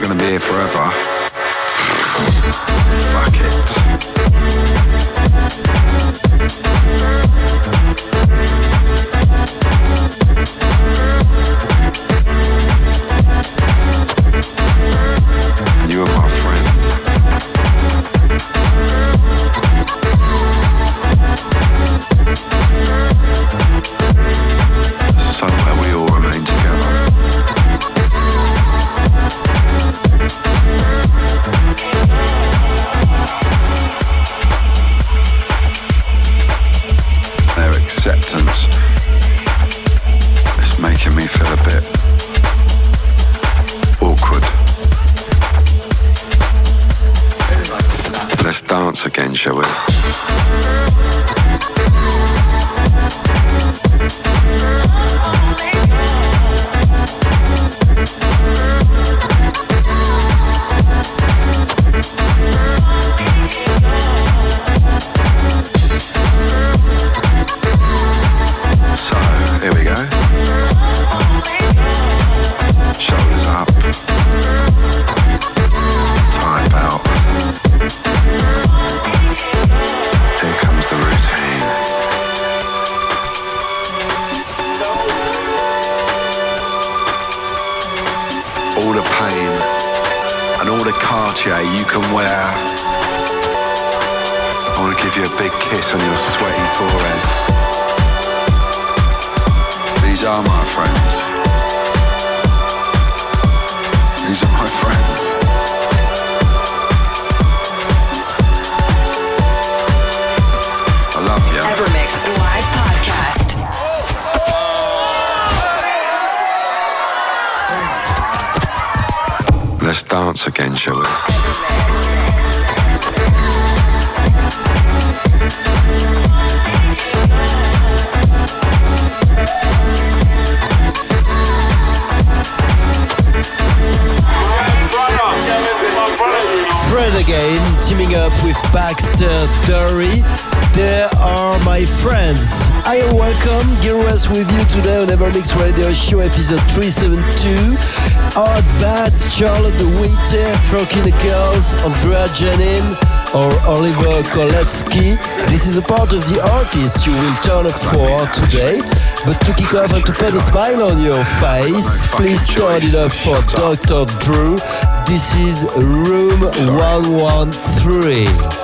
not to be here forever. Let's dance again, shall we? Fred again, teaming up with Baxter Dury. They are my friends. I welcome, Gil Everest with you today on Evermix Radio Show episode 372. Art Bats, Charlotte de Witte, Frankie the Girls, Andrea Janin, or Oliver Koletzki. This is a part of the artists you will turn up for today. But to kick off and to put a smile on your face, please turn it up for Dr. Drew. This is Room 113.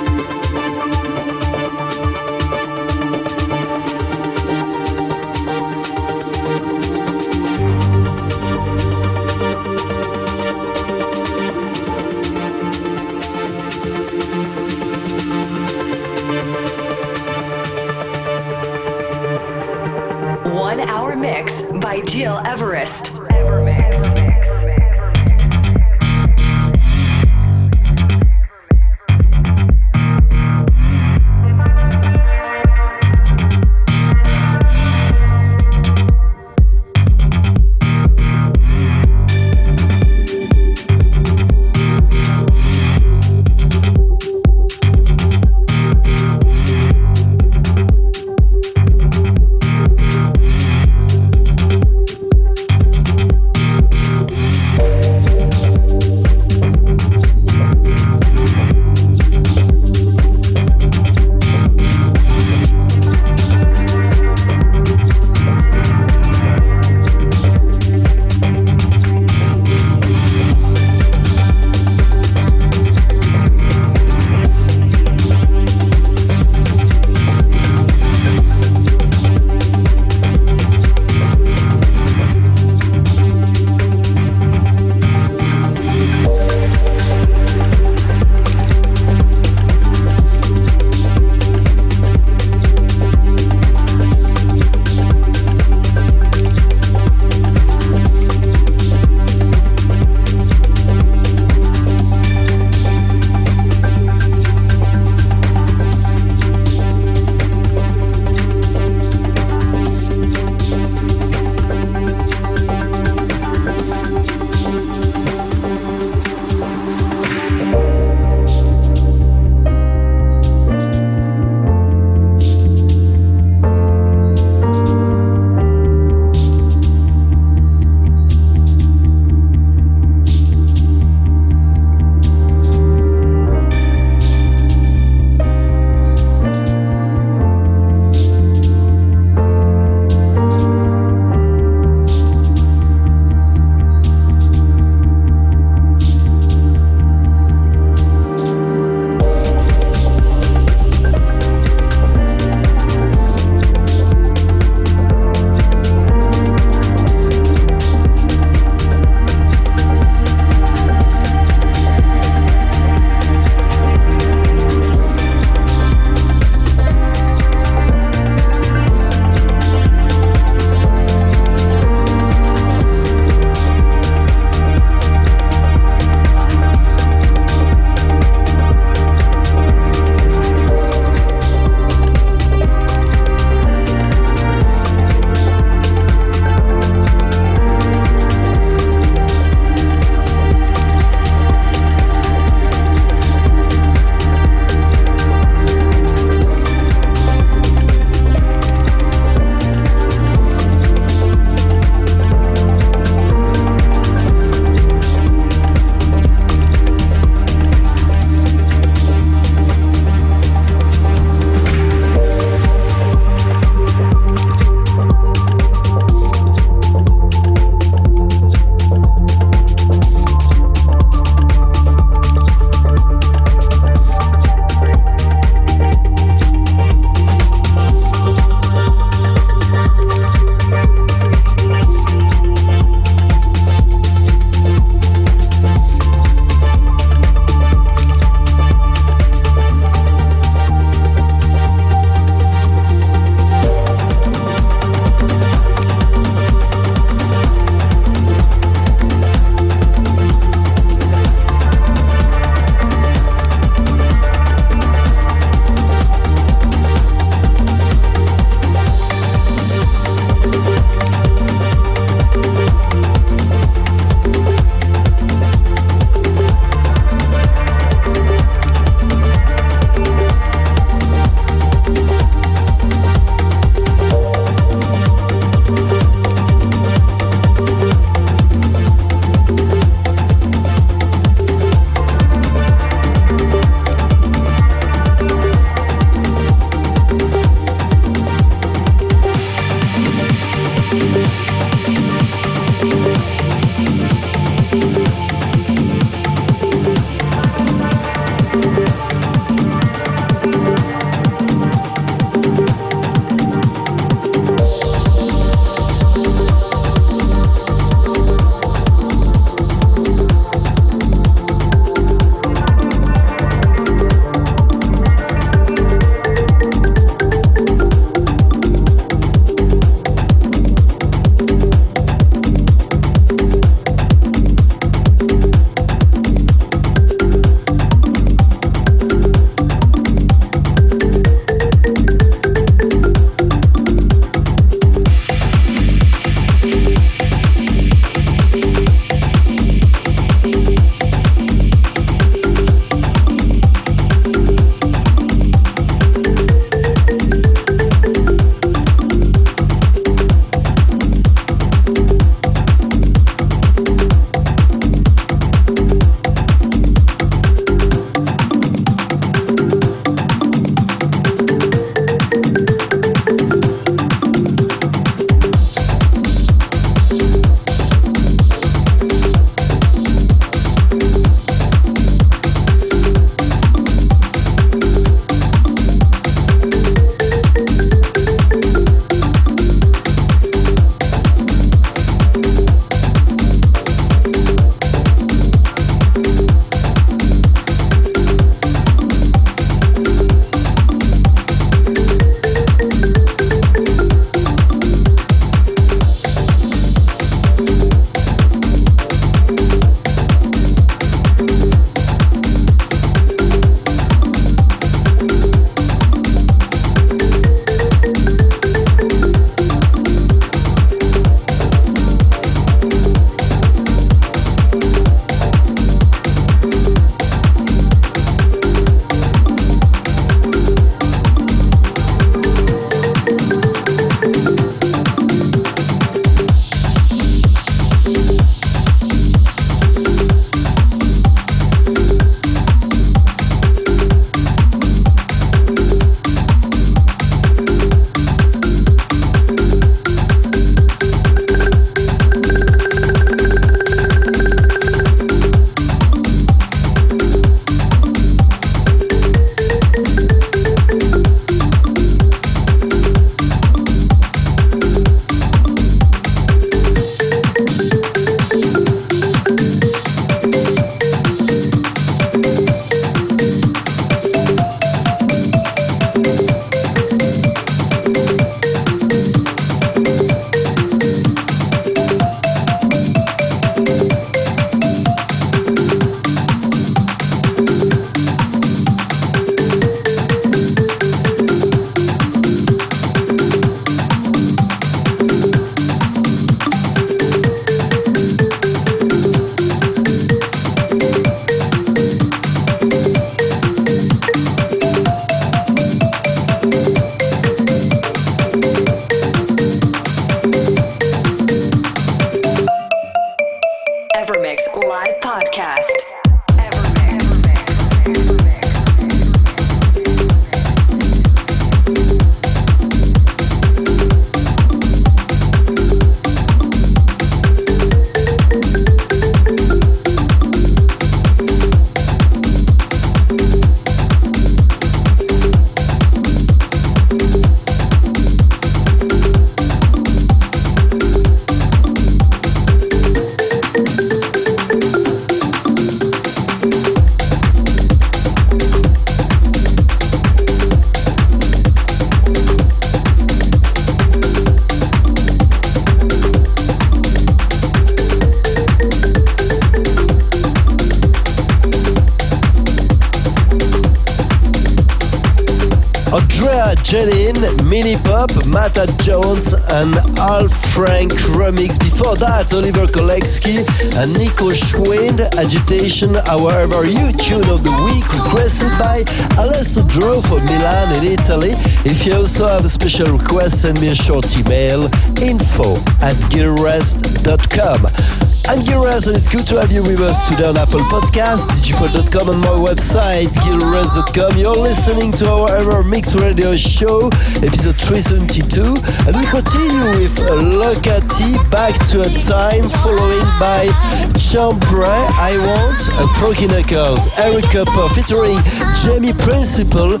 Mini Mata Jones, and Al Frank remix. Before that, Oliver Koletzki and Niko Schwind, Agitation, however, you tune of the week requested by Alessandro from Milan in Italy. If you also have a special request, send me a short email info at gileverest.com. I'm Gil Everest and it's good to have you with us today on Apple Podcast, digipod.com and my website, gileverest.com. You're listening to our Ever Mix Radio Show, episode 372, and we continue with Locati back to a time following by Chambray, I Want, and Frankie Knuckles, Eric Kupper featuring Jamie Principle,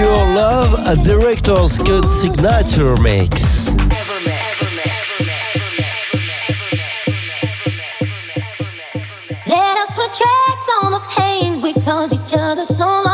Your Love, a director's cut signature mix. Cause each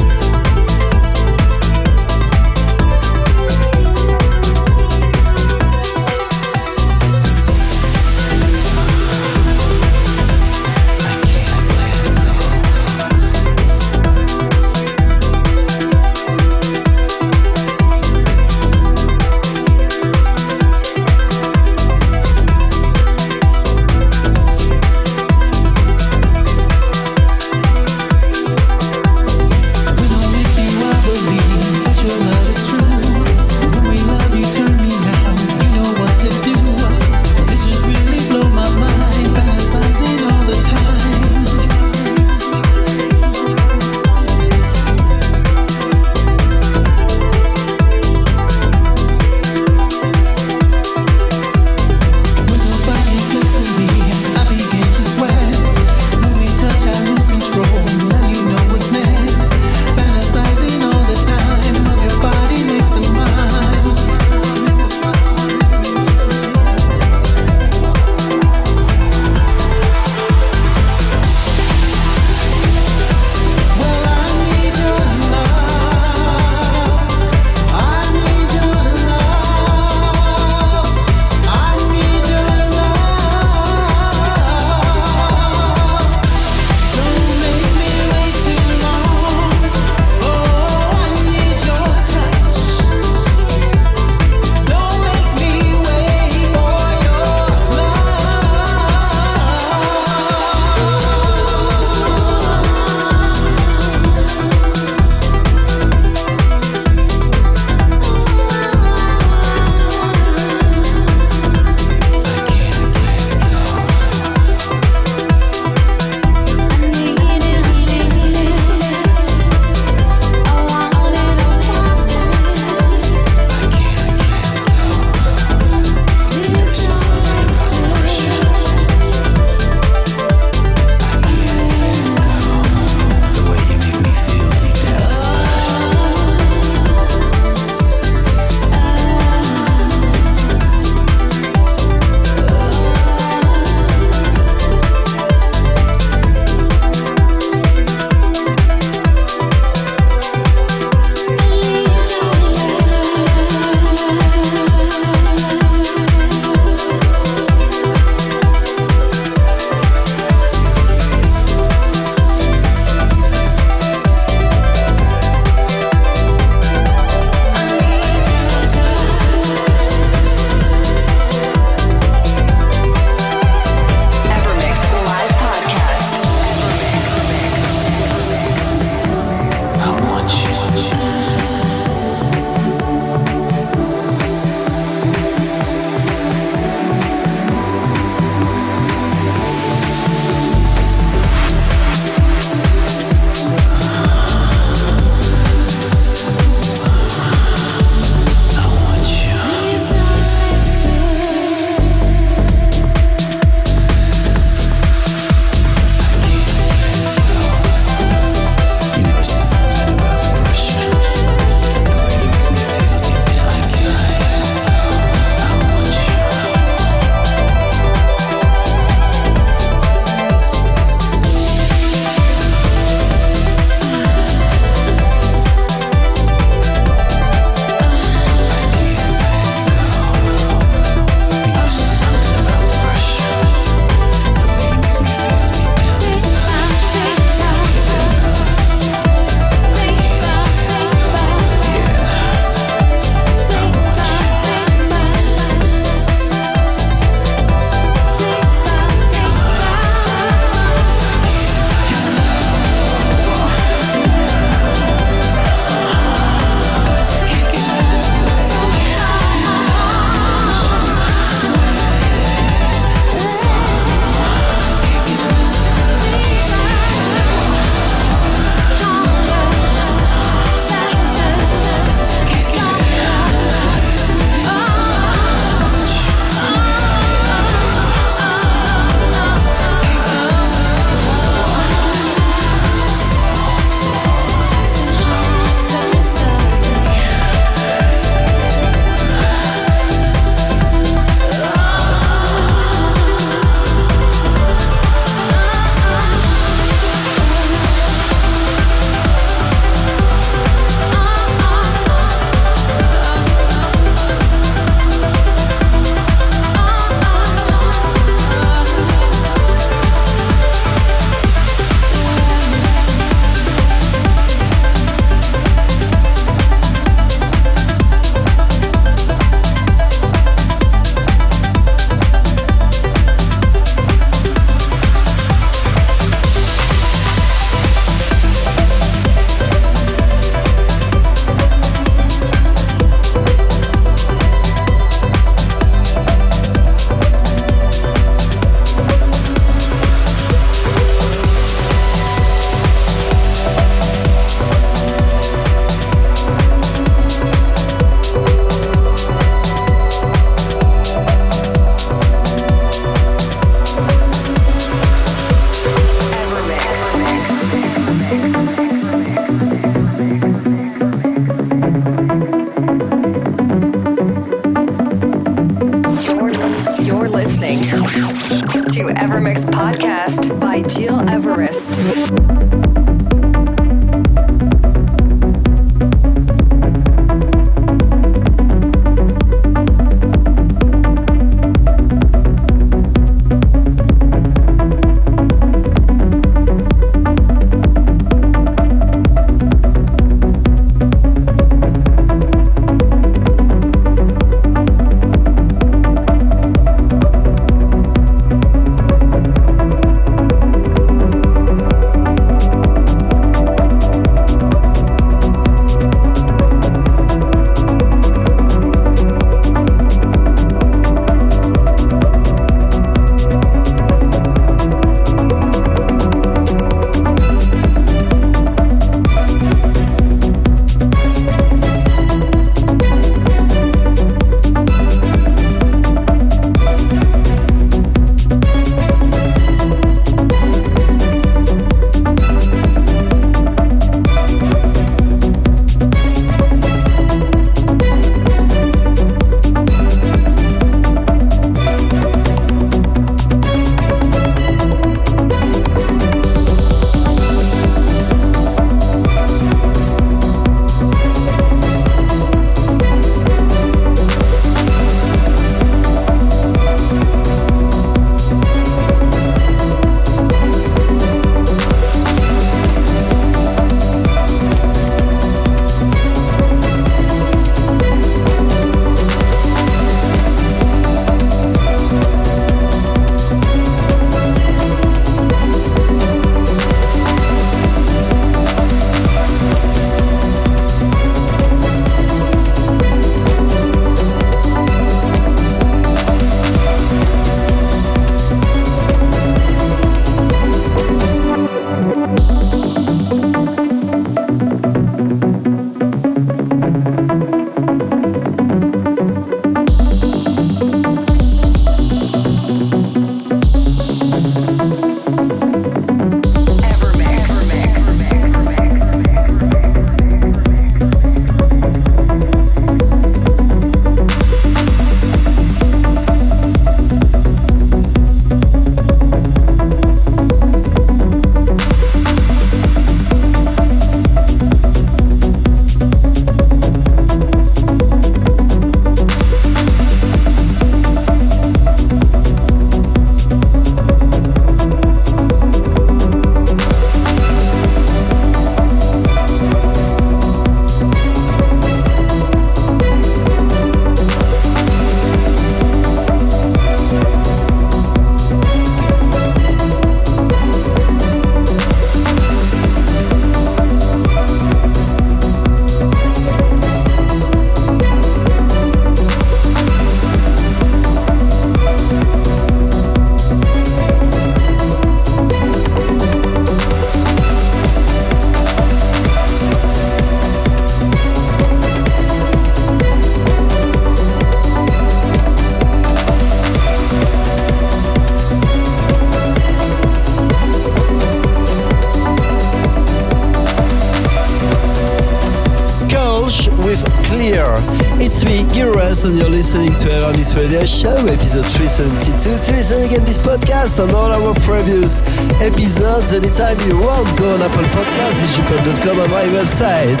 and you're listening to EverMix Radio Show, episode 372. To listen again this podcast and all our previous episodes anytime you want, go on Apple Podcasts, digipod.com, and my website,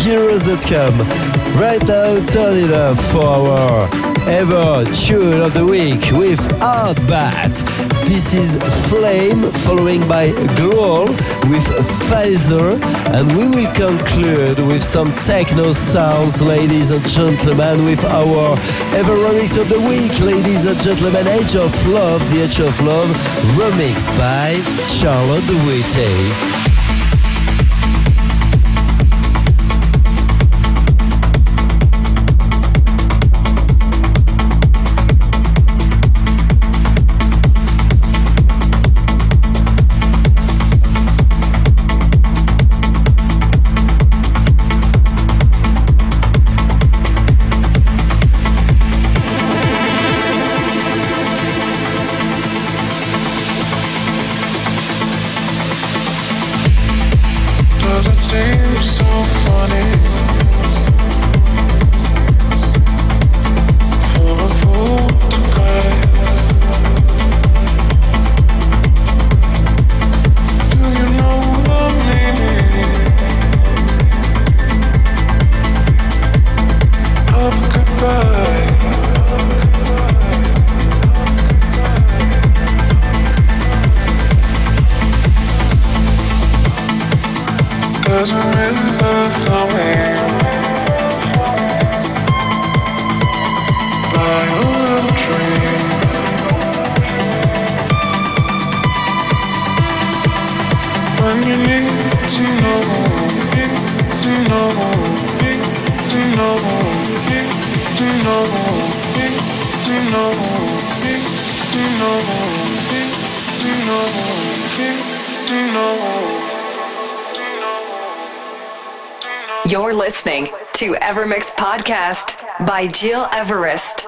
gileverest.com. Right now, turn it up for our ever tune of the week with Artbat. This is Flame, following by Glow with Phaser, and we will conclude with some techno sounds, ladies and gentlemen, with our ever remix of the week, ladies and gentlemen, Age of Love, The Age of Love, remixed by Charlotte de Witte. You're listening to Evermix Podcast by Gil Everest.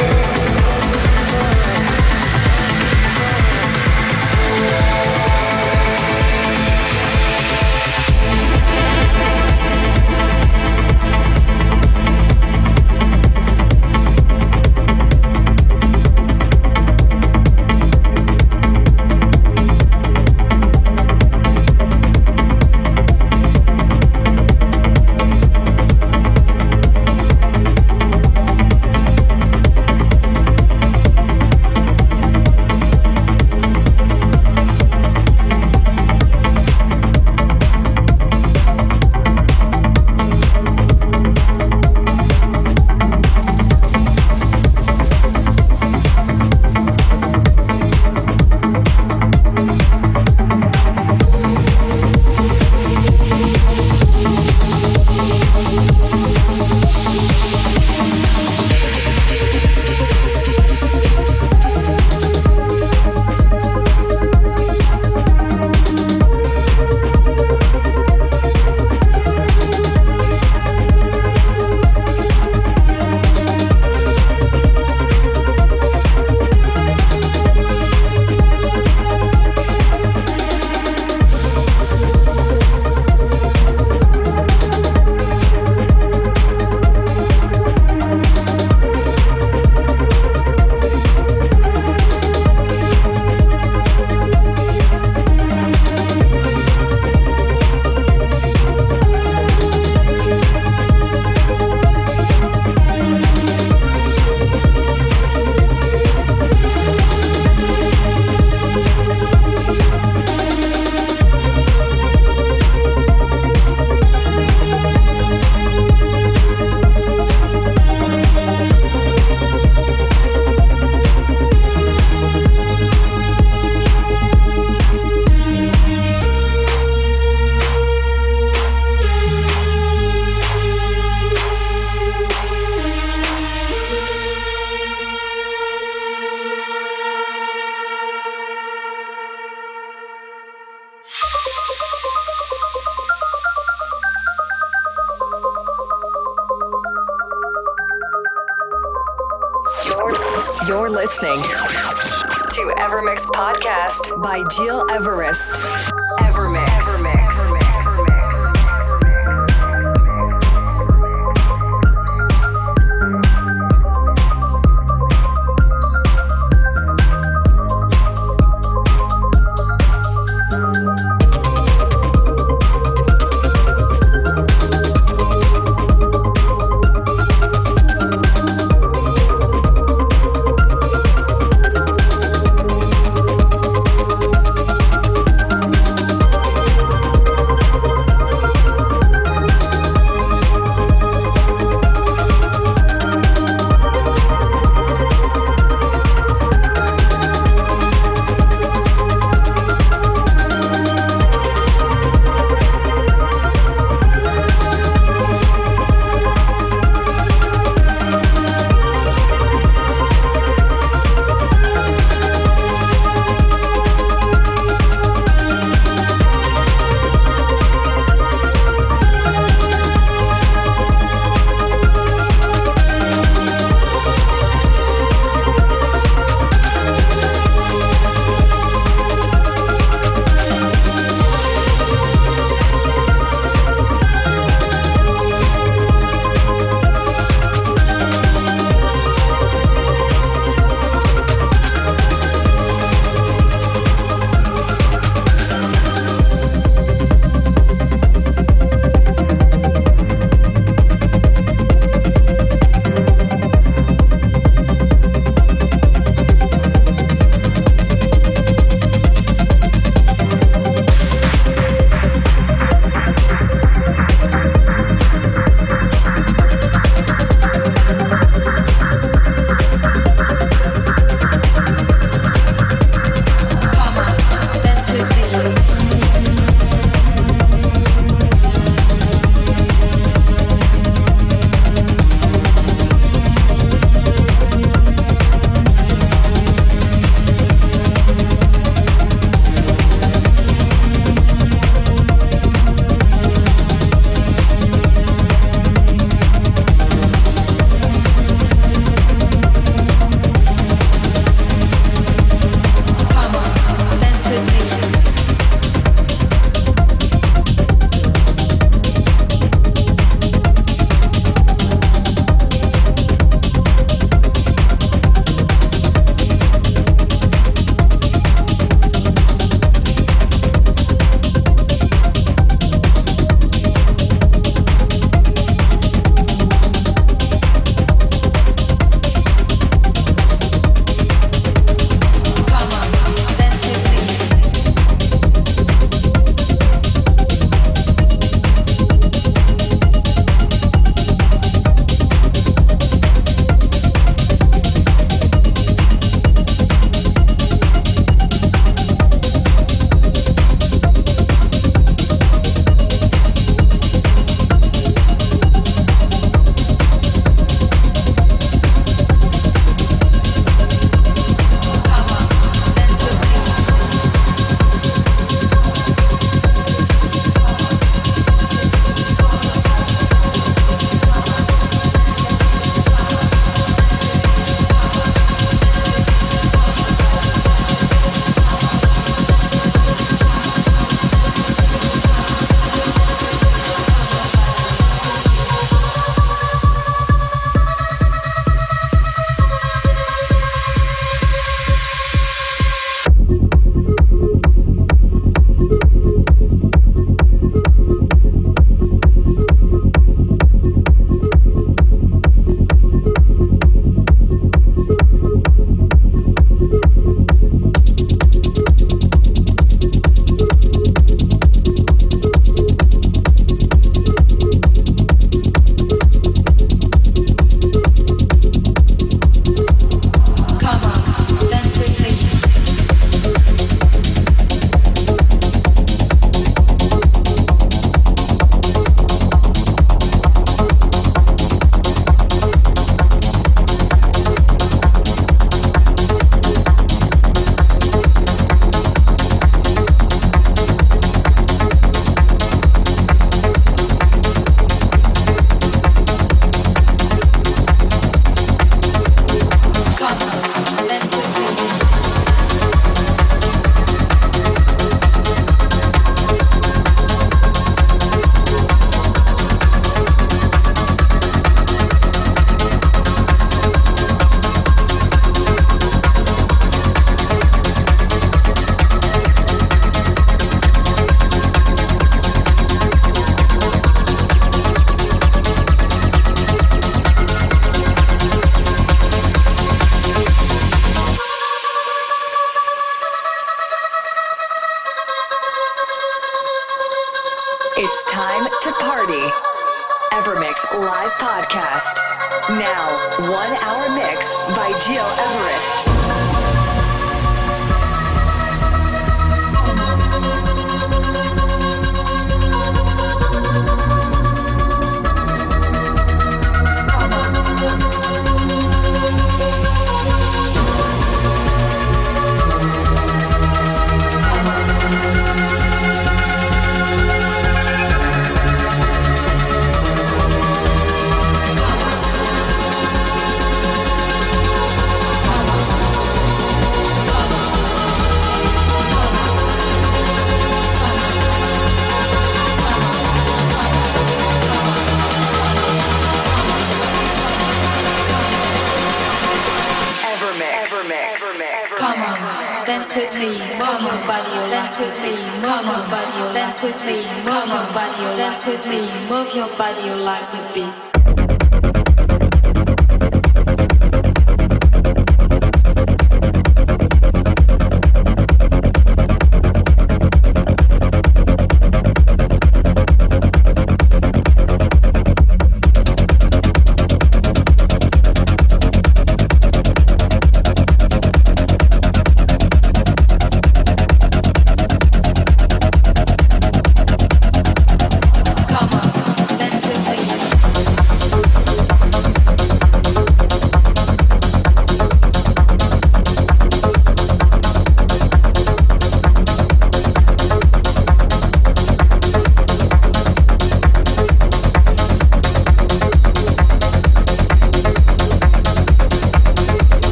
move your body like a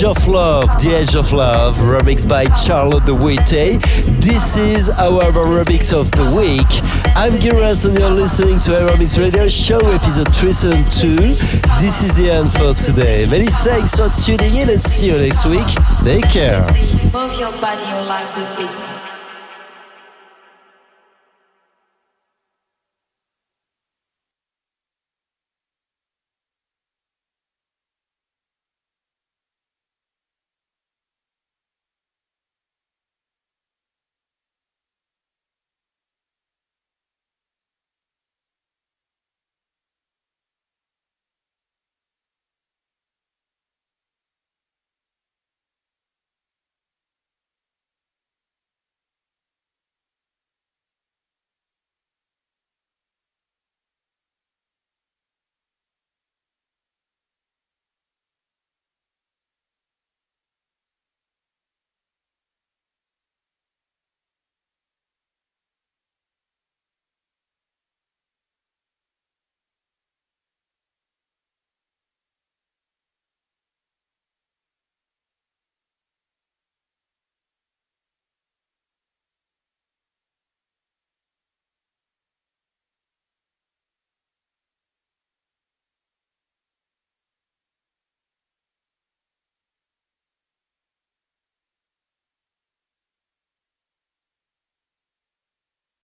beat. of Love, The Edge of Love, remixed by Charlotte de Witte. This is our remix of the week. I'm Gil Everest and you're listening to EverMix Radio Show episode 372. This is the end for today. Many thanks for tuning in and see you next week. Take care. Move your body, your legs a bit.